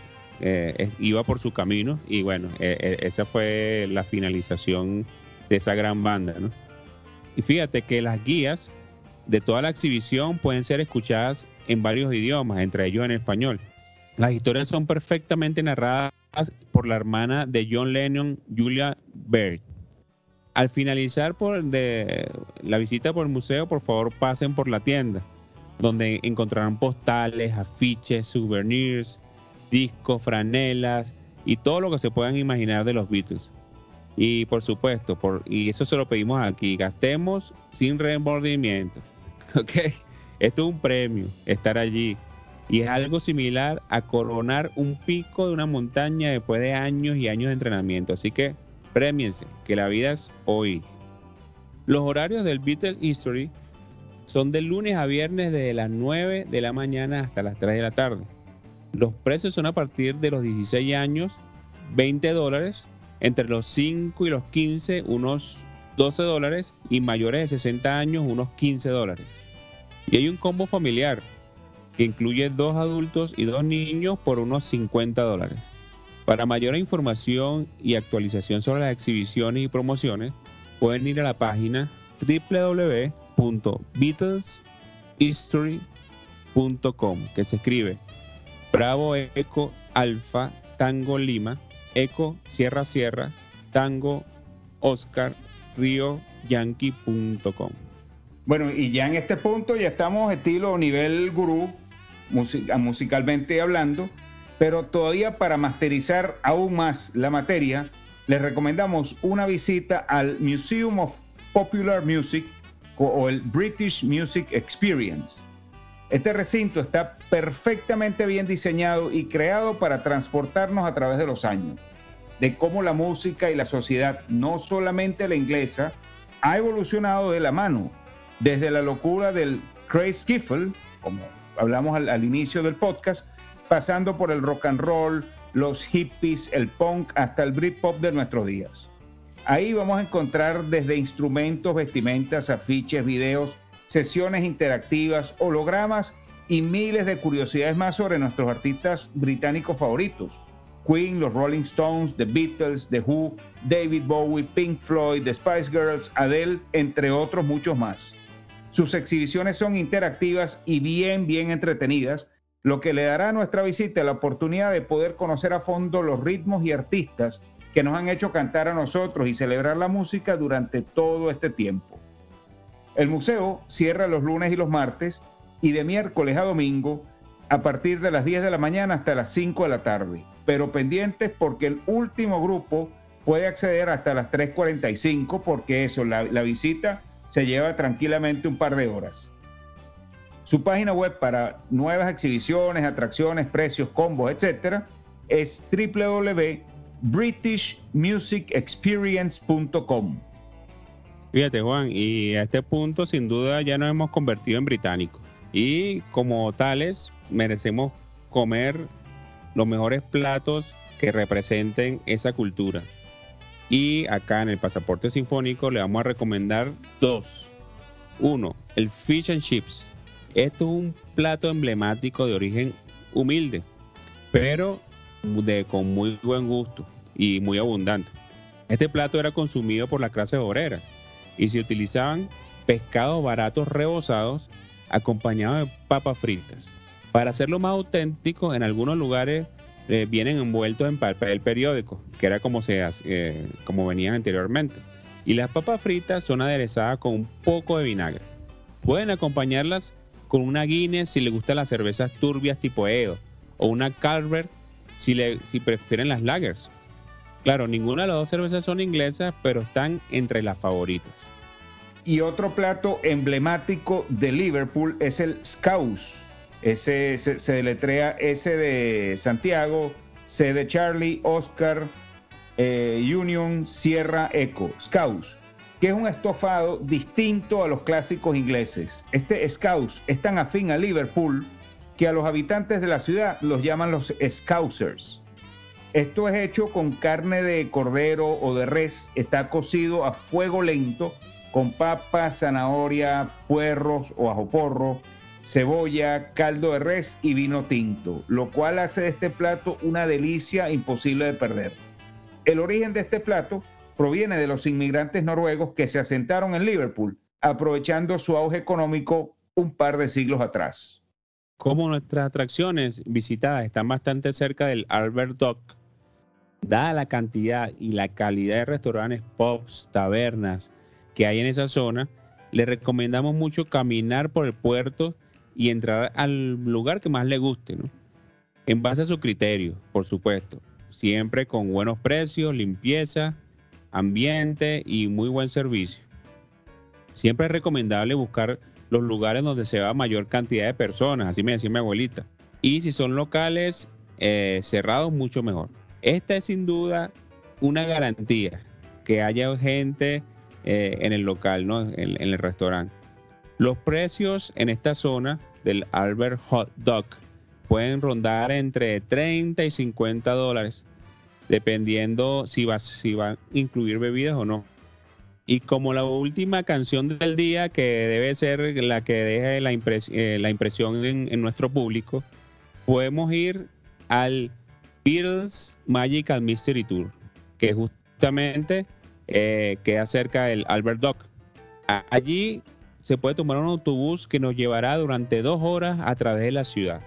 eh, iba por su camino y bueno, eh, esa fue la finalización de esa gran banda, ¿no? Y fíjate que las guías de toda la exhibición pueden ser escuchadas en varios idiomas, entre ellos en español. Las historias son perfectamente narradas por la hermana de John Lennon, Julia Baird al finalizar por la visita por el museo, por favor pasen por la tienda, donde encontrarán postales, afiches, souvenirs, discos, franelas y todo lo que se puedan imaginar de los Beatles. Y por supuesto, por, y eso se lo pedimos aquí, gastemos sin remordimiento. ¿Ok? Esto es un premio, estar allí. Y es algo similar a coronar un pico de una montaña después de años y años de entrenamiento. Así que Premiense, que la vida es hoy. Los horarios del Beatles History son de lunes a viernes desde las 9 de la mañana hasta las 3 de la tarde. Los precios son a partir de los 16 años, 20 dólares, entre los 5 y los 15, unos 12 dólares, y mayores de 60 años, unos 15 dólares. Y hay un combo familiar que incluye dos adultos y dos niños por unos 50 dólares. Para mayor información y actualización sobre las exhibiciones y promociones, pueden ir a la página www.beatleshistory.com, que se escribe Bravo Eco Alfa Tango Lima, Eco Sierra Sierra, Tango Oscar Río Yankee.com. Bueno, y ya en este punto ya estamos estilo nivel gurú, musicalmente hablando pero todavía para masterizar aún más la materia, les recomendamos una visita al Museum of Popular Music o el British Music Experience. Este recinto está perfectamente bien diseñado y creado para transportarnos a través de los años, de cómo la música y la sociedad, no solamente la inglesa, ha evolucionado de la mano, desde la locura del crazy skiffle, como hablamos al, inicio del podcast, pasando por el rock and roll, los hippies, el punk, hasta el Britpop de nuestros días. Ahí vamos a encontrar desde instrumentos, vestimentas, afiches, videos, sesiones interactivas, hologramas y miles de curiosidades más sobre nuestros artistas británicos favoritos. Queen, los Rolling Stones, The Beatles, The Who, David Bowie, Pink Floyd, The Spice Girls, Adele, entre otros muchos más. Sus exhibiciones son interactivas y bien, bien entretenidas, lo que le dará a nuestra visita la oportunidad de poder conocer a fondo los ritmos y artistas que nos han hecho cantar a nosotros y celebrar la música durante todo este tiempo. El museo cierra los lunes y los martes y de miércoles a domingo a partir de las 10 de la mañana hasta las 5 de la tarde, pero pendientes porque el último grupo puede acceder hasta las 3.45 porque eso, la, la visita se lleva tranquilamente un par de horas. Su página web para nuevas exhibiciones, atracciones, precios, combos, etcétera, es www.britishmusicexperience.com. Fíjate, Juan, y a este punto sin duda ya nos hemos convertido en británicos. Y como tales, merecemos comer los mejores platos que representen esa cultura. Y acá en el pasaporte sinfónico le vamos a recomendar dos. Uno, el fish and chips esto es un plato emblemático de origen humilde, pero de, con muy buen gusto y muy abundante. Este plato era consumido por las clases obreras y se utilizaban pescados baratos rebozados acompañados de papas fritas. Para hacerlo más auténtico, en algunos lugares eh, vienen envueltos en papel periódico, que era como, se, eh, como venían anteriormente. Y las papas fritas son aderezadas con un poco de vinagre. Pueden acompañarlas con una Guinness si les gustan las cervezas turbias tipo Edo, o una Carver si, le, si prefieren las lagers. Claro, ninguna de las dos cervezas son inglesas, pero están entre las favoritas. Y otro plato emblemático de Liverpool es el Scouse. Ese se, se deletrea S de Santiago, C de Charlie, Oscar, eh, Union, Sierra, Echo, Scouse, que es un estofado distinto a los clásicos ingleses. Este Scouse es tan afín a Liverpool que a los habitantes de la ciudad los llaman los Scousers. Esto es hecho con carne de cordero o de res, está cocido a fuego lento con papa, zanahoria, puerros o ajoporro, cebolla, caldo de res y vino tinto, lo cual hace de este plato una delicia imposible de perder. El origen de este plato proviene de los inmigrantes noruegos que se asentaron en Liverpool, aprovechando su auge económico un par de siglos atrás. Como nuestras atracciones visitadas están bastante cerca del Albert Dock, dada la cantidad y la calidad de restaurantes, pubs, tabernas que hay en esa zona, le recomendamos mucho caminar por el puerto y entrar al lugar que más le guste, ¿no? En base a su criterio, por supuesto. Siempre con buenos precios, limpieza, ambiente y muy buen servicio. Siempre es recomendable buscar los lugares donde se va mayor cantidad de personas, así me decía mi abuelita. Y si son locales eh, cerrados, mucho mejor. Esta es sin duda una garantía que haya gente eh, en el local, ¿no? en, el restaurante. Los precios en esta zona del Albert Hot Dog pueden rondar entre 30 y 50 dólares, dependiendo si va, si va a incluir bebidas o no. Y como la última canción del día, que debe ser la que deje la, eh, la impresión en, nuestro público, podemos ir al Beatles Magical Mystery Tour, que justamente eh, queda cerca del Albert Dock. Allí se puede tomar un autobús que nos llevará durante dos horas a través de la ciudad,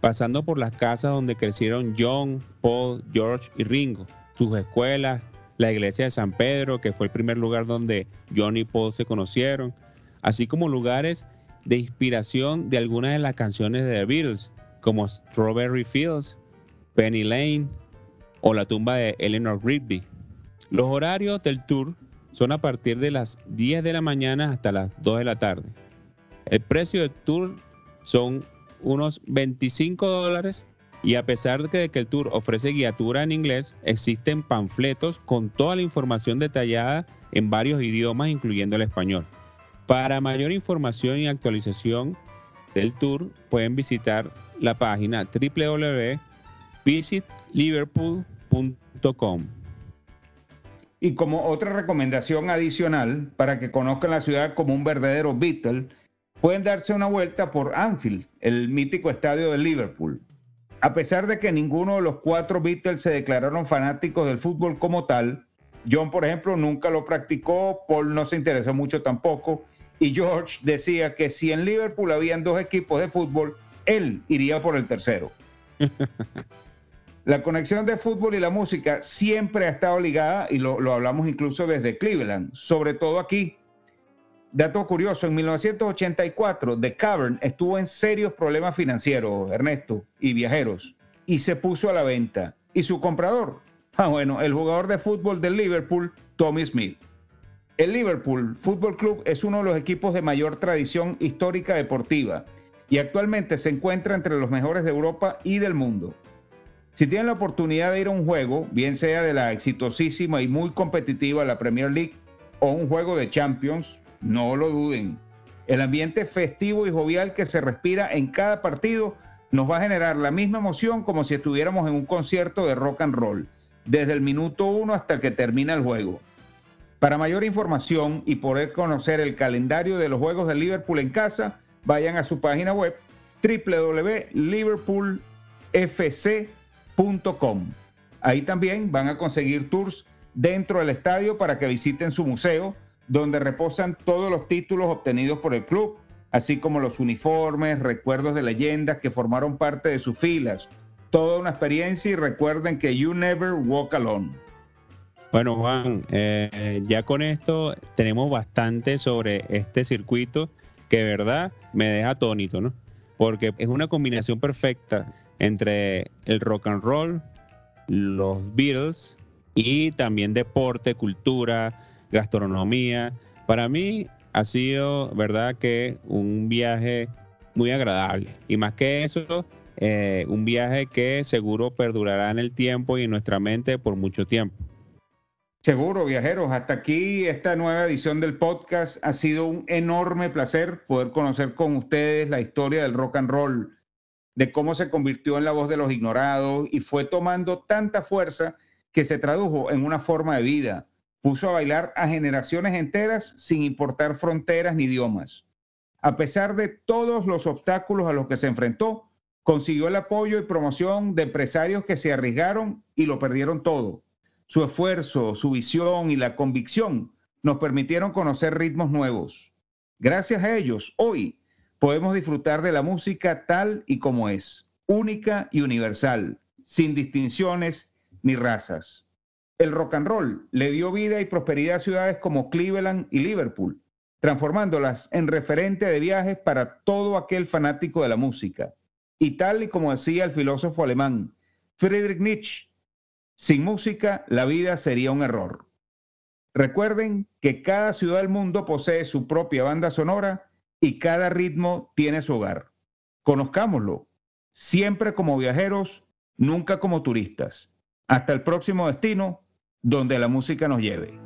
pasando por las casas donde crecieron John, Paul, George y Ringo, sus escuelas, la iglesia de San Pedro, que fue el primer lugar donde John y Paul se conocieron, así como lugares de inspiración de algunas de las canciones de The Beatles, como Strawberry Fields, Penny Lane o la tumba de Eleanor Rigby. Los horarios del tour son a partir de las 10 de la mañana hasta las 2 de la tarde. El precio del tour son unos 25 dólares y a pesar de que el tour ofrece guiatura en inglés, existen panfletos con toda la información detallada en varios idiomas, incluyendo el español. Para mayor información y actualización del tour, pueden visitar la página www.visitliverpool.com. Y como otra recomendación adicional para que conozcan la ciudad como un verdadero Beatle, pueden darse una vuelta por Anfield, el mítico estadio de Liverpool. A pesar de que ninguno de los cuatro Beatles se declararon fanáticos del fútbol como tal, John, por ejemplo, nunca lo practicó, Paul no se interesó mucho tampoco, y George decía que si en Liverpool habían dos equipos de fútbol, él iría por el tercero. la conexión de fútbol y la música siempre ha estado ligada, y lo, lo hablamos incluso desde Cleveland, sobre todo aquí, Dato curioso, en 1984 The Cavern estuvo en serios problemas financieros, Ernesto, y viajeros, y se puso a la venta. ¿Y su comprador? Ah, bueno, el jugador de fútbol del Liverpool, Tommy Smith. El Liverpool Fútbol Club es uno de los equipos de mayor tradición histórica deportiva y actualmente se encuentra entre los mejores de Europa y del mundo. Si tienen la oportunidad de ir a un juego, bien sea de la exitosísima y muy competitiva la Premier League o un juego de Champions, no lo duden. El ambiente festivo y jovial que se respira en cada partido nos va a generar la misma emoción como si estuviéramos en un concierto de rock and roll, desde el minuto uno hasta que termina el juego. Para mayor información y poder conocer el calendario de los juegos de Liverpool en casa, vayan a su página web www.liverpoolfc.com. Ahí también van a conseguir tours dentro del estadio para que visiten su museo, donde reposan todos los títulos obtenidos por el club, así como los uniformes, recuerdos de leyendas que formaron parte de sus filas, toda una experiencia y recuerden que you never walk alone. Bueno, Juan, eh, ya con esto tenemos bastante sobre este circuito que de verdad me deja atónito, ¿no? Porque es una combinación perfecta entre el rock and roll, los Beatles y también deporte, cultura, gastronomía. Para mí ha sido, verdad, que un viaje muy agradable. Y más que eso, eh, un viaje que seguro perdurará en el tiempo y en nuestra mente por mucho tiempo. Seguro, viajeros. Hasta aquí esta nueva edición del podcast. Ha sido un enorme placer poder conocer con ustedes la historia del rock and roll, de cómo se convirtió en la voz de los ignorados y fue tomando tanta fuerza que se tradujo en una forma de vida. Puso a bailar a generaciones enteras sin importar fronteras ni idiomas. A pesar de todos los obstáculos a los que se enfrentó, consiguió el apoyo y promoción de empresarios que se arriesgaron y lo perdieron todo su esfuerzo, su visión y la convicción nos permitieron conocer ritmos nuevos. Gracias a ellos, hoy podemos disfrutar de la música tal y como es, única y universal, sin distinciones ni razas. El rock and roll le dio vida y prosperidad a ciudades como Cleveland y Liverpool, transformándolas en referente de viajes para todo aquel fanático de la música. Y tal y como decía el filósofo alemán Friedrich Nietzsche, sin música, la vida sería un error. Recuerden que cada ciudad del mundo posee su propia banda sonora y cada ritmo tiene su hogar. Conozcámoslo, siempre como viajeros, nunca como turistas. Hasta el próximo destino, donde la música nos lleve.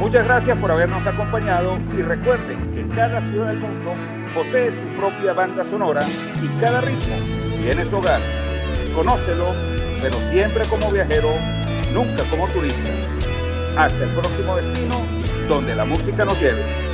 Muchas gracias por habernos acompañado y recuerden que cada ciudad del mundo posee su propia banda sonora y cada ritmo tiene su hogar. Conócelo, pero siempre como viajero, nunca como turista. Hasta el próximo destino, donde la música nos lleve.